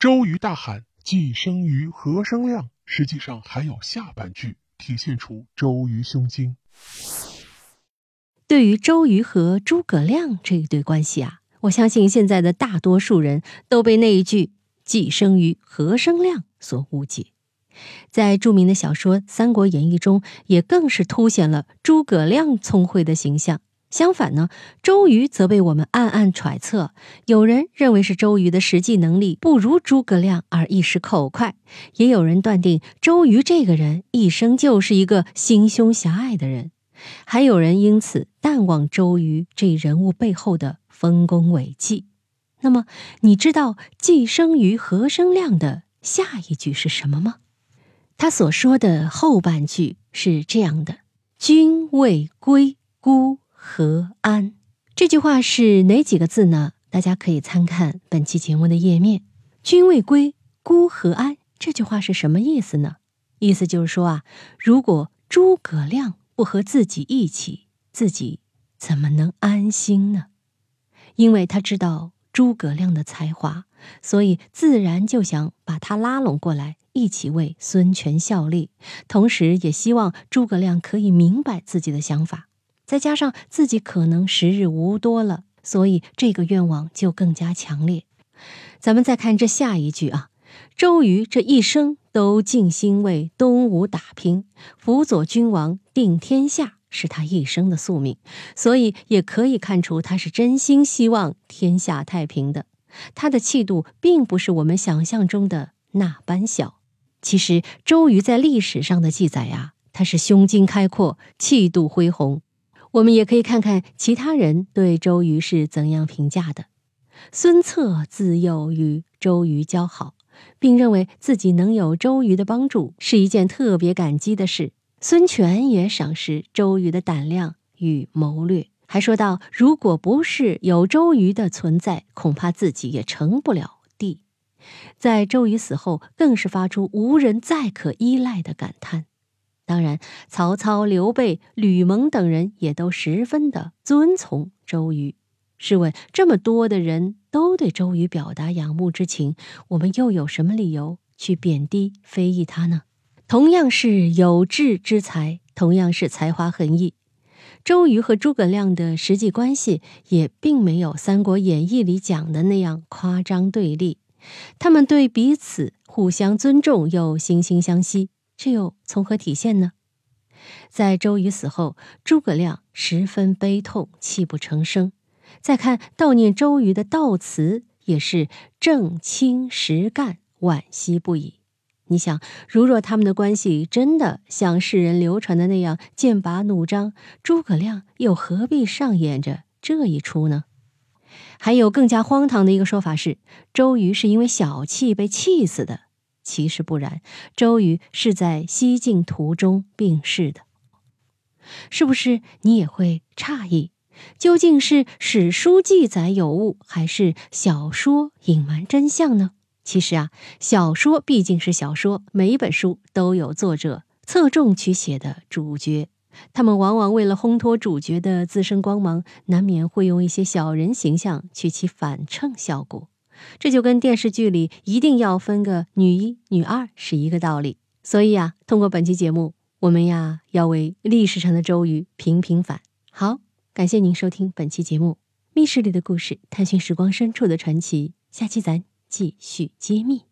周瑜大喊“既生瑜，何生亮”，实际上还有下半句，体现出周瑜胸襟。对于周瑜和诸葛亮这一对关系啊，我相信现在的大多数人都被那一句“既生瑜，何生亮”所误解。在著名的小说《三国演义》中，也更是凸显了诸葛亮聪慧的形象。相反呢，周瑜则被我们暗暗揣测，有人认为是周瑜的实际能力不如诸葛亮而一时口快，也有人断定周瑜这个人一生就是一个心胸狭隘的人，还有人因此淡忘周瑜这人物背后的丰功伟绩。那么，你知道“既生瑜，何生亮”的下一句是什么吗？他所说的后半句是这样的：“君未归，孤。”和安这句话是哪几个字呢？大家可以参看本期节目的页面。君未归，孤何安？这句话是什么意思呢？意思就是说啊，如果诸葛亮不和自己一起，自己怎么能安心呢？因为他知道诸葛亮的才华，所以自然就想把他拉拢过来，一起为孙权效力，同时也希望诸葛亮可以明白自己的想法。再加上自己可能时日无多了，所以这个愿望就更加强烈。咱们再看这下一句啊，周瑜这一生都尽心为东吴打拼，辅佐君王定天下是他一生的宿命，所以也可以看出他是真心希望天下太平的。他的气度并不是我们想象中的那般小。其实周瑜在历史上的记载呀，他是胸襟开阔，气度恢宏。我们也可以看看其他人对周瑜是怎样评价的。孙策自幼与周瑜交好，并认为自己能有周瑜的帮助是一件特别感激的事。孙权也赏识周瑜的胆量与谋略，还说到：“如果不是有周瑜的存在，恐怕自己也成不了帝。”在周瑜死后，更是发出无人再可依赖的感叹。当然，曹操、刘备、吕蒙等人也都十分的尊从周瑜。试问，这么多的人都对周瑜表达仰慕之情，我们又有什么理由去贬低、非议他呢？同样是有志之才，同样是才华横溢，周瑜和诸葛亮的实际关系也并没有《三国演义》里讲的那样夸张对立。他们对彼此互相尊重，又惺惺相惜。这又从何体现呢？在周瑜死后，诸葛亮十分悲痛，泣不成声。再看悼念周瑜的悼词，也是正清实干，惋惜不已。你想，如若他们的关系真的像世人流传的那样剑拔弩张，诸葛亮又何必上演着这一出呢？还有更加荒唐的一个说法是，周瑜是因为小气被气死的。其实不然，周瑜是在西晋途中病逝的。是不是你也会诧异？究竟是史书记载有误，还是小说隐瞒真相呢？其实啊，小说毕竟是小说，每一本书都有作者侧重去写的主角，他们往往为了烘托主角的自身光芒，难免会用一些小人形象去起反衬效果。这就跟电视剧里一定要分个女一、女二是一个道理。所以啊，通过本期节目，我们呀要为历史上的周瑜平平反。好，感谢您收听本期节目《密室里的故事》，探寻时光深处的传奇。下期咱继续揭秘。